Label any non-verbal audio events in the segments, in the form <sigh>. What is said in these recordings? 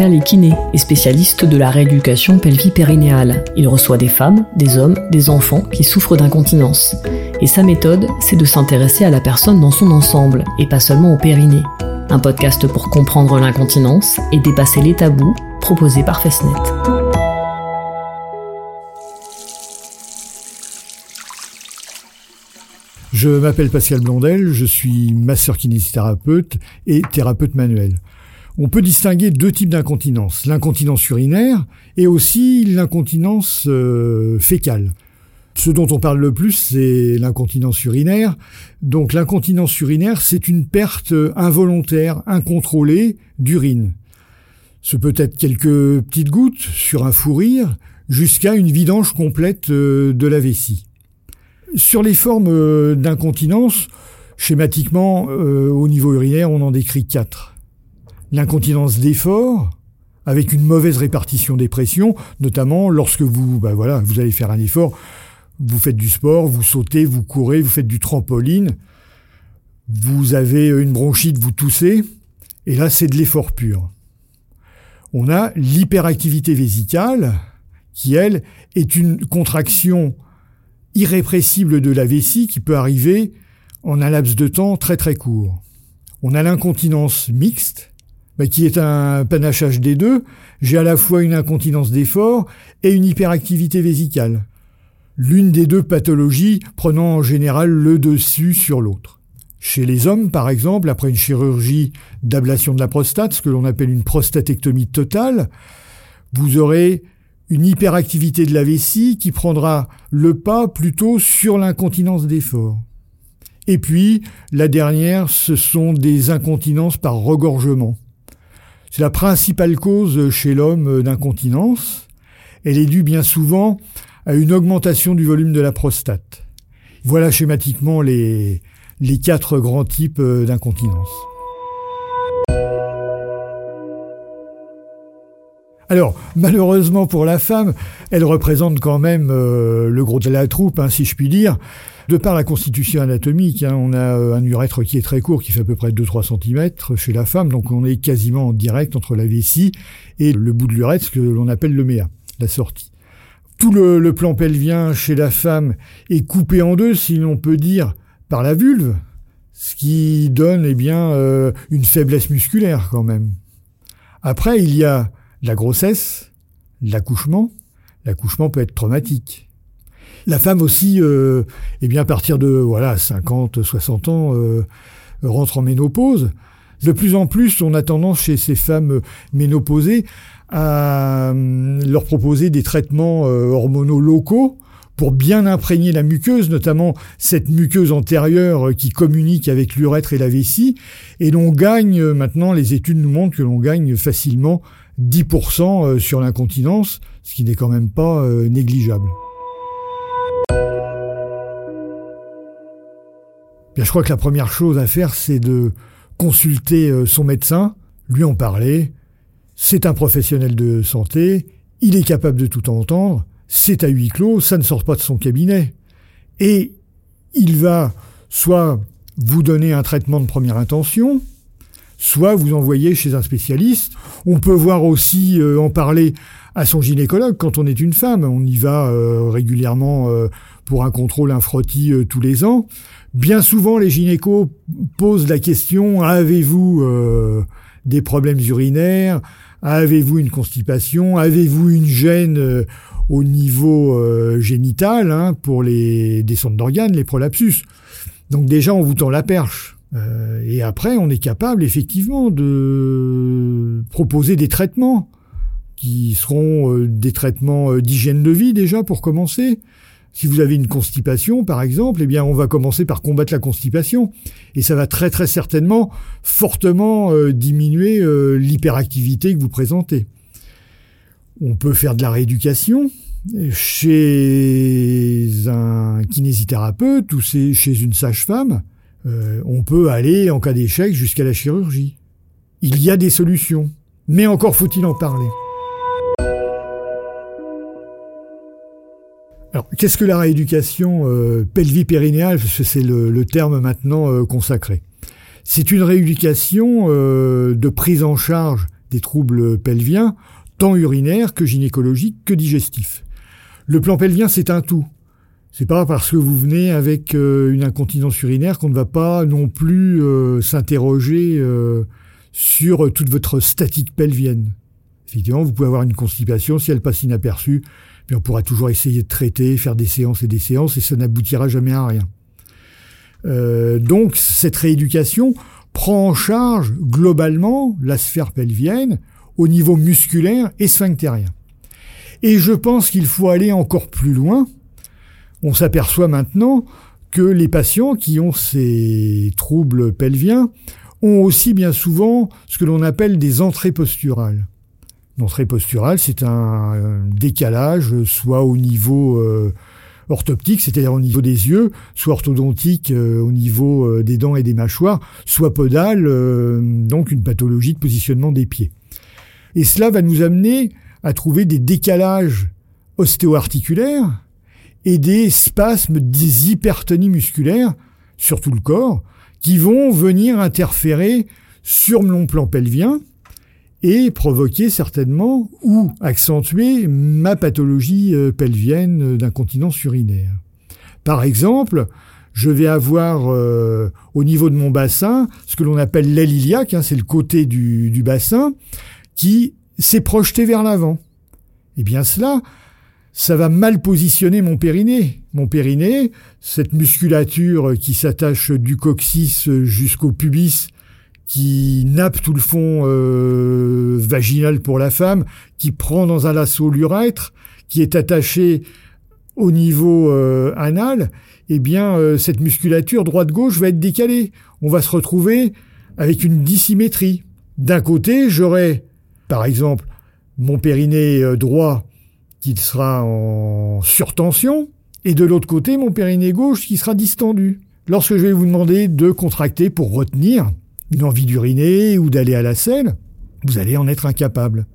Pascal est kiné et spécialiste de la rééducation pelvipérinéale. Il reçoit des femmes, des hommes, des enfants qui souffrent d'incontinence. Et sa méthode, c'est de s'intéresser à la personne dans son ensemble et pas seulement au périnée. Un podcast pour comprendre l'incontinence et dépasser les tabous, proposé par Fesnet. Je m'appelle Pascal Blondel, je suis masseur kinésithérapeute et thérapeute manuel. On peut distinguer deux types d'incontinence, l'incontinence urinaire et aussi l'incontinence euh, fécale. Ce dont on parle le plus, c'est l'incontinence urinaire. Donc l'incontinence urinaire, c'est une perte involontaire, incontrôlée d'urine. Ce peut être quelques petites gouttes sur un fou rire jusqu'à une vidange complète euh, de la vessie. Sur les formes euh, d'incontinence, schématiquement, au niveau urinaire, on en décrit quatre l'incontinence d'effort, avec une mauvaise répartition des pressions, notamment lorsque vous, bah voilà, vous allez faire un effort, vous faites du sport, vous sautez, vous courez, vous faites du trampoline, vous avez une bronchite, vous toussez, et là c'est de l'effort pur. On a l'hyperactivité vésicale, qui elle est une contraction irrépressible de la vessie qui peut arriver en un laps de temps très très court. On a l'incontinence mixte, bah, qui est un panachage des deux, j'ai à la fois une incontinence d'effort et une hyperactivité vésicale. L'une des deux pathologies prenant en général le dessus sur l'autre. Chez les hommes, par exemple, après une chirurgie d'ablation de la prostate, ce que l'on appelle une prostatectomie totale, vous aurez une hyperactivité de la vessie qui prendra le pas plutôt sur l'incontinence d'effort. Et puis, la dernière, ce sont des incontinences par regorgement. C'est la principale cause chez l'homme d'incontinence. Elle est due bien souvent à une augmentation du volume de la prostate. Voilà schématiquement les, quatre grands types d'incontinence. Alors, malheureusement pour la femme, elle représente quand même euh, le gros de la troupe, hein, si je puis dire. De par la constitution anatomique, hein, on a euh, un urètre qui est très court, qui fait à peu près 2-3 cm chez la femme, donc on est quasiment en direct entre la vessie et le bout de l'urètre, ce que l'on appelle le méa, la sortie. Tout le, plan pelvien chez la femme est coupé en deux, si l'on peut dire, par la vulve, ce qui donne eh bien euh, une faiblesse musculaire quand même. Après, il y a la grossesse, l'accouchement. L'accouchement peut être traumatique. La femme aussi, euh, eh bien à partir de voilà 50, 60 ans, euh, rentre en ménopause. De plus en plus, on a tendance chez ces femmes ménopausées à euh, leur proposer des traitements euh, hormonaux locaux pour bien imprégner la muqueuse, notamment cette muqueuse antérieure qui communique avec l'urètre et la vessie. Et l'on gagne, maintenant les études nous montrent que l'on gagne facilement 10% euh, sur l'incontinence, ce qui n'est quand même pas euh, négligeable. Bien, je crois que la première chose à faire, c'est de consulter euh, son médecin, lui en parler. C'est un professionnel de santé, il est capable de tout entendre, c'est à huis clos, ça ne sort pas de son cabinet. Et il va soit vous donner un traitement de première intention, soit vous envoyez chez un spécialiste. On peut voir aussi euh, en parler à son gynécologue quand on est une femme. On y va euh, régulièrement euh, pour un contrôle infroti tous les ans. Bien souvent, les gynécos posent la question avez-vous des problèmes urinaires? Avez-vous une constipation? Avez-vous une gêne au niveau génital hein, pour les descentes d'organes, les prolapsus? Donc déjà, on vous tend la perche. Euh, et après, on est capable effectivement de proposer des traitements qui seront euh, des traitements euh, d'hygiène de vie déjà pour commencer. Si vous avez une constipation, par exemple, eh bien, on va commencer par combattre la constipation, et ça va très très certainement fortement diminuer l'hyperactivité que vous présentez. On peut faire de la rééducation chez un kinésithérapeute ou chez une sage-femme. Euh, on peut aller, en cas d'échec, jusqu'à la chirurgie. Il y a des solutions, mais encore faut-il en parler. Alors, qu'est-ce que la rééducation euh, pelvipérinéale C'est le, terme maintenant euh, consacré. C'est une rééducation euh, de prise en charge des troubles pelviens, tant urinaires que gynécologiques que digestifs. Le plan pelvien, c'est un tout. C'est pas parce que vous venez avec euh, une incontinence urinaire qu'on ne va pas non plus euh, s'interroger euh, sur toute votre statique pelvienne. Effectivement, vous pouvez avoir une constipation, si elle passe inaperçue, mais on pourra toujours essayer de traiter, faire des séances et des séances, et ça n'aboutira jamais à rien. donc cette rééducation prend en charge globalement la sphère pelvienne au niveau musculaire et sphinctérien. Et je pense qu'il faut aller encore plus loin. On s'aperçoit maintenant que les patients qui ont ces troubles pelviens ont aussi bien souvent ce que l'on appelle des entrées posturales. L'entrée posturale, c'est un décalage, soit au niveau euh, orthoptique, c'est-à-dire au niveau des yeux, soit orthodontique euh, au niveau euh, des dents et des mâchoires, soit podale, donc une pathologie de positionnement des pieds. Et cela va nous amener à trouver des décalages ostéo-articulaires et des spasmes, des hypertonies musculaires sur tout le corps qui vont venir interférer sur mon plan pelvien et provoquer certainement ou accentuer ma pathologie euh, pelvienne d'incontinence urinaire. Par exemple, je vais avoir euh, au niveau de mon bassin ce que l'on appelle l'aile iliaque, hein, c'est le côté du, du bassin, qui s'est projeté vers l'avant. Eh bien cela, ça va mal positionner mon périnée. Mon périnée, cette musculature qui s'attache du coccyx jusqu'au pubis, qui nappe tout le fond euh, vaginal pour la femme, qui prend dans un lasso l'urètre, qui est attaché au niveau euh, anal, eh bien euh, cette musculature droite-gauche va être décalée. On va se retrouver avec une dissymétrie. D'un côté, j'aurai par exemple, mon périnée droit qui sera en surtension, et de l'autre côté, mon périnée gauche qui sera distendu. Lorsque je vais vous demander de contracter pour retenir une envie d'uriner ou d'aller à la selle, vous allez en être incapable.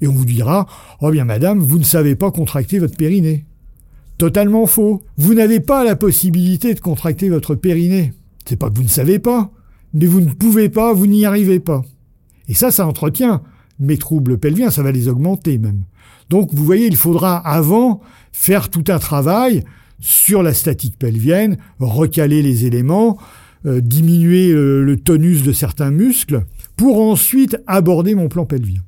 Et on vous dira, oh bien madame, vous ne savez pas contracter votre périnée. Totalement faux. Vous n'avez pas la possibilité de contracter votre périnée. C'est pas que vous ne savez pas, mais vous ne pouvez pas, vous n'y arrivez pas. Et ça, ça entretient mes troubles pelviens, ça va les augmenter même. Donc vous voyez, il faudra avant faire tout un travail sur la statique pelvienne, recaler les éléments, euh, diminuer euh, le tonus de certains muscles, pour ensuite aborder mon plan pelvien.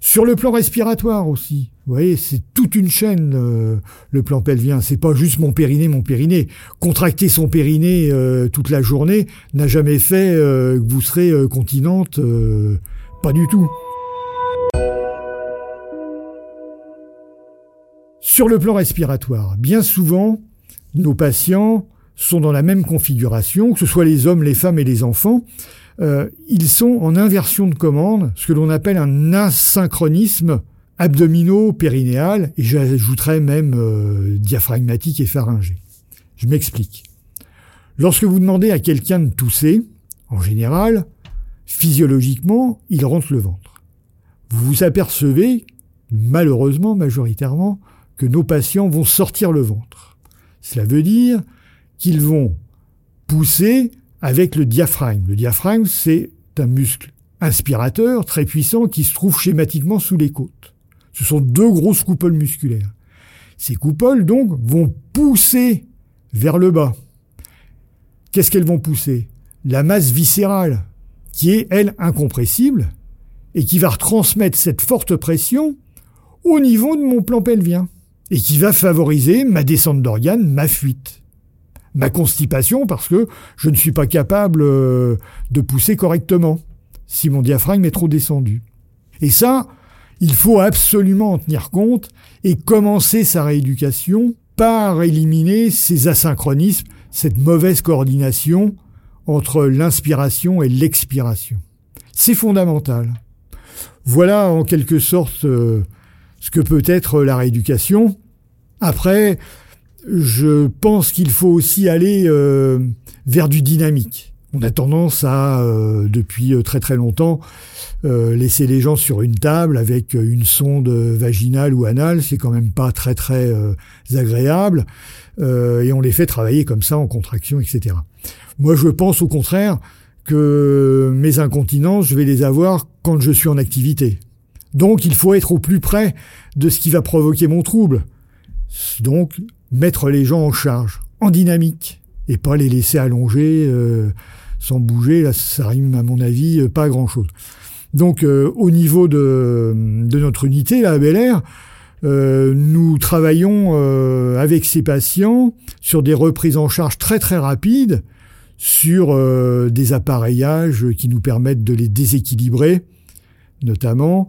Sur le plan respiratoire aussi, vous voyez, c'est toute une chaîne euh, le plan pelvien. C'est pas juste mon périnée, mon périnée. Contracter son périnée toute la journée n'a jamais fait que vous serez continente, pas du tout. Sur le plan respiratoire, bien souvent, nos patients sont dans la même configuration, que ce soit les hommes, les femmes et les enfants. Euh, ils sont en inversion de commande, ce que l'on appelle un asynchronisme abdominaux-périnéal, et j'ajouterais même euh, diaphragmatique et pharyngé. Je m'explique. Lorsque vous demandez à quelqu'un de tousser, en général, physiologiquement, il rentre le ventre. Vous vous apercevez, malheureusement, majoritairement, que nos patients vont sortir le ventre. Cela veut dire qu'ils vont pousser avec le diaphragme. Le diaphragme, c'est un muscle inspirateur très puissant qui se trouve schématiquement sous les côtes. Ce sont deux grosses coupoles musculaires. Ces coupoles, donc, vont pousser vers le bas. Qu'est-ce qu'elles vont pousser? La masse viscérale, qui est, elle, incompressible, et qui va retransmettre cette forte pression au niveau de mon plan pelvien et qui va favoriser ma descente d'organes, ma fuite, ma constipation parce que je ne suis pas capable euh, de pousser correctement si mon diaphragme est trop descendu. Et ça, il faut absolument en tenir compte et commencer sa rééducation par éliminer ces asynchronismes, cette mauvaise coordination entre l'inspiration et l'expiration. C'est fondamental. Voilà en quelque sorte euh, ce que peut être la rééducation. Après, je pense qu'il faut aussi aller euh, vers du dynamique. On a tendance à, euh, depuis euh, très très longtemps, laisser les gens sur une table avec une sonde vaginale ou anale, c'est quand même pas très très agréable, et on les fait travailler comme ça en contraction, etc. Moi, je pense au contraire que mes incontinences, je vais les avoir quand je suis en activité. Donc il faut être au plus près de ce qui va provoquer mon trouble. Donc mettre les gens en charge, en dynamique, et pas les laisser allonger euh, sans bouger. Là, ça rime à mon avis euh, pas à grand chose. Donc euh, au niveau de, notre unité, la Bel Air, nous travaillons avec ces patients sur des reprises en charge très très rapides, sur des appareillages qui nous permettent de les déséquilibrer, notamment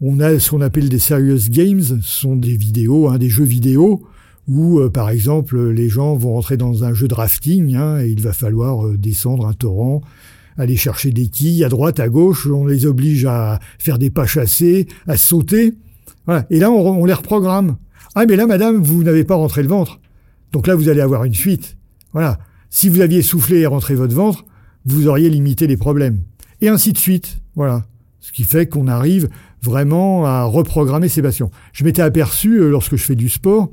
on a ce qu'on appelle des serious games, ce sont des vidéos, hein, des jeux vidéo, où euh, par exemple les gens vont rentrer dans un jeu de rafting hein, et il va falloir euh, descendre un torrent, aller chercher des quilles à droite, à gauche, on les oblige à faire des pas chassés, à sauter. Voilà. Et là on, les reprogramme. Ah mais là madame, vous n'avez pas rentré le ventre. Donc là vous allez avoir une fuite. Voilà. Si vous aviez soufflé et rentré votre ventre, vous auriez limité les problèmes. Et ainsi de suite. Voilà. Ce qui fait qu'on arrive vraiment à reprogrammer ses passions. Je m'étais aperçu euh, lorsque je fais du sport,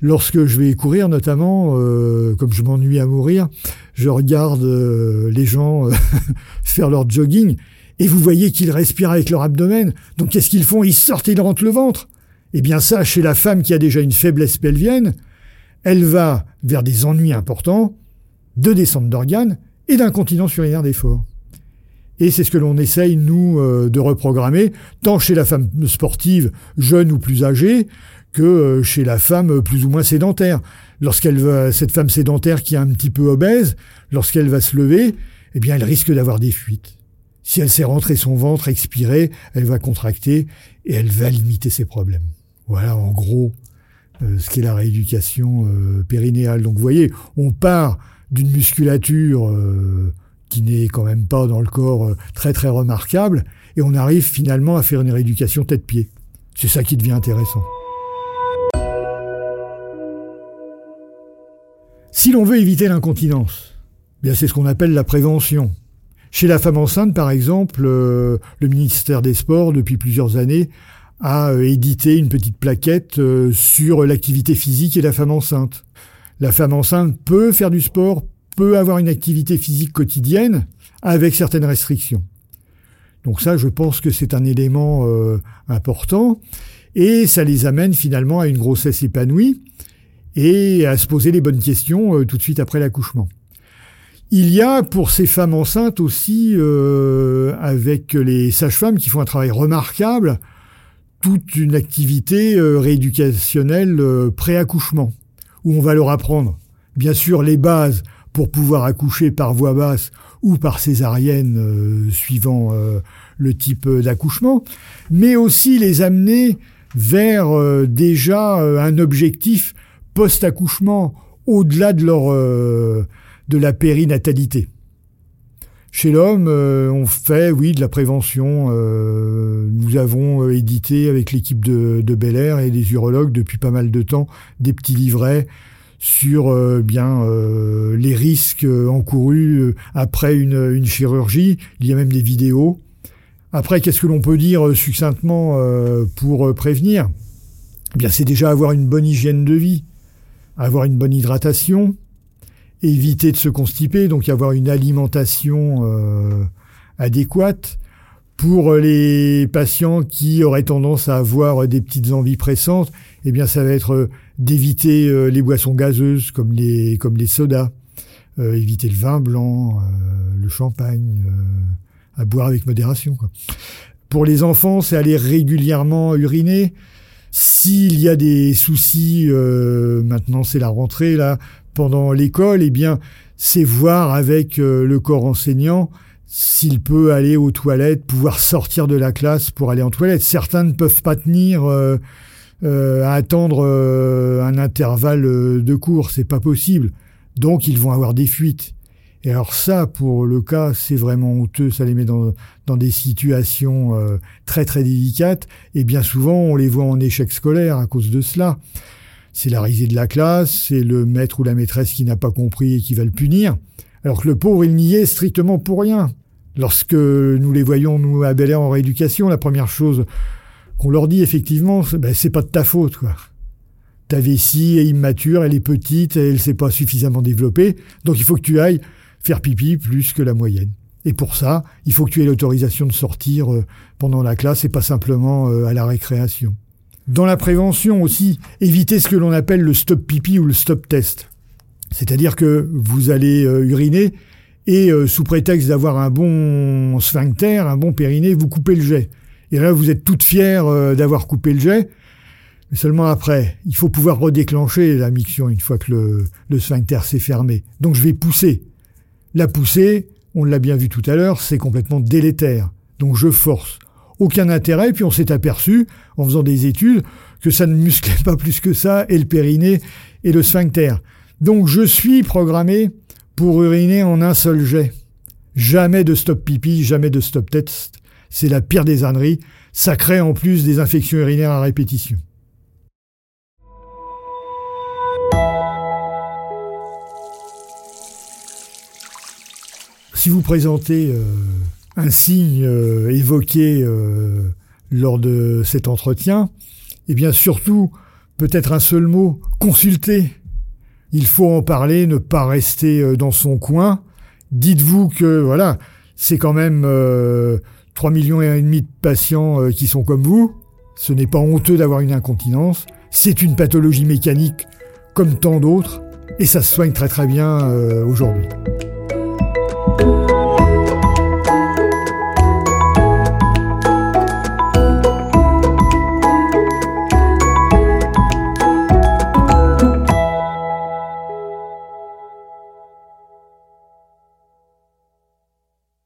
lorsque je vais courir notamment, euh, comme je m'ennuie à mourir, je regarde euh, les gens <laughs> faire leur jogging et vous voyez qu'ils respirent avec leur abdomen. Donc qu'est-ce qu'ils font? Ils sortent et ils rentrent le ventre. Eh bien ça, chez la femme qui a déjà une faiblesse pelvienne, elle va vers des ennuis importants, de descente d'organes et d'incontinence urinaire d'effort. Et c'est ce que l'on essaye, nous, euh, de reprogrammer, tant chez la femme sportive, jeune ou plus âgée, que euh, chez la femme plus ou moins sédentaire. Lorsqu'elle va, cette femme sédentaire qui est un petit peu obèse, lorsqu'elle va se lever, eh bien, elle risque d'avoir des fuites. Si elle s'est rentrée son ventre, expiré, elle va contracter et elle va limiter ses problèmes. Voilà, en gros, euh, ce qu'est la rééducation périnéale. Donc, vous voyez, on part d'une musculature qui n'est quand même pas dans le corps euh, très très remarquable, et on arrive finalement à faire une rééducation tête-pied. C'est ça qui devient intéressant. Si l'on veut éviter l'incontinence, eh bien c'est ce qu'on appelle la prévention. Chez la femme enceinte, par exemple, euh, le ministère des Sports, depuis plusieurs années, a euh, édité une petite plaquette sur l'activité physique et la femme enceinte. La femme enceinte peut faire du sport, avoir une activité physique quotidienne avec certaines restrictions. Donc ça, je pense que c'est un élément euh, important et ça les amène finalement à une grossesse épanouie et à se poser les bonnes questions euh, tout de suite après l'accouchement. Il y a pour ces femmes enceintes aussi, euh, avec les sages-femmes qui font un travail remarquable, toute une activité rééducationnelle pré-accouchement, où on va leur apprendre, bien sûr, les bases pour pouvoir accoucher par voie basse ou par césarienne euh, suivant euh, le type d'accouchement, mais aussi les amener vers euh, déjà un objectif post-accouchement au-delà de leur de la périnatalité. Chez l'homme, on fait, oui, de la prévention. nous avons édité avec l'équipe de, de Bel Air et des urologues depuis pas mal de temps des petits livrets sur euh, bien euh, les risques euh, encourus après une, une, chirurgie. Il y a même des vidéos. Après, qu'est-ce que l'on peut dire succinctement pour prévenir? Eh Bien, c'est déjà avoir une bonne hygiène de vie, avoir une bonne hydratation, éviter de se constiper, donc avoir une alimentation adéquate. Pour les patients qui auraient tendance à avoir des petites envies pressantes, eh bien, ça va être d'éviter euh, les boissons gazeuses comme les comme les sodas, euh, éviter le vin blanc, euh, le champagne, à boire avec modération. Quoi. Pour les enfants, c'est aller régulièrement uriner. S'il y a des soucis, maintenant c'est la rentrée là, pendant l'école, eh bien c'est voir avec le corps enseignant s'il peut aller aux toilettes, pouvoir sortir de la classe pour aller en toilette. Certains ne peuvent pas tenir euh, à attendre euh, un intervalle euh, de cours, c'est pas possible. Donc ils vont avoir des fuites. Et alors ça, pour le cas, c'est vraiment honteux, ça les met dans, dans des situations très très délicates, et bien souvent on les voit en échec scolaire à cause de cela. C'est la risée de la classe, c'est le maître ou la maîtresse qui n'a pas compris et qui va le punir, alors que le pauvre, il n'y est strictement pour rien. Lorsque nous les voyons, nous, à Bel Air en rééducation, la première chose qu'on leur dit effectivement, ben, c'est pas de ta faute, quoi. Ta vessie est immature, elle est petite, elle s'est pas suffisamment développée, donc il faut que tu ailles faire pipi plus que la moyenne. Et pour ça, il faut que tu aies l'autorisation de sortir euh, pendant la classe et pas simplement euh, à la récréation. Dans la prévention aussi, évitez ce que l'on appelle le stop pipi ou le stop test. C'est-à-dire que vous allez euh, uriner et sous prétexte d'avoir un bon sphincter, un bon périnée, vous coupez le jet. Et là, vous êtes toute fière d'avoir coupé le jet. Mais seulement après, il faut pouvoir redéclencher la miction une fois que le, le sphincter s'est fermé. Donc je vais pousser. La pousser, on l'a bien vu tout à l'heure, c'est complètement délétère. Donc je force. Aucun intérêt, puis on s'est aperçu, en faisant des études, que ça ne musclait pas plus que ça, et le périnée et le sphincter. Donc je suis programmé pour uriner en un seul jet. Jamais de stop pipi, jamais de stop test. C'est la pire des âneries. Ça crée en plus des infections urinaires à répétition. Si vous présentez euh, un signe euh, évoqué euh, lors de cet entretien, eh bien surtout, peut-être un seul mot, consultez. Il faut en parler, ne pas rester dans son coin. Dites-vous que voilà, c'est quand même 3 millions et demi de patients qui sont comme vous. Ce n'est pas honteux d'avoir une incontinence. C'est une pathologie mécanique comme tant d'autres et ça se soigne très très bien aujourd'hui. thank you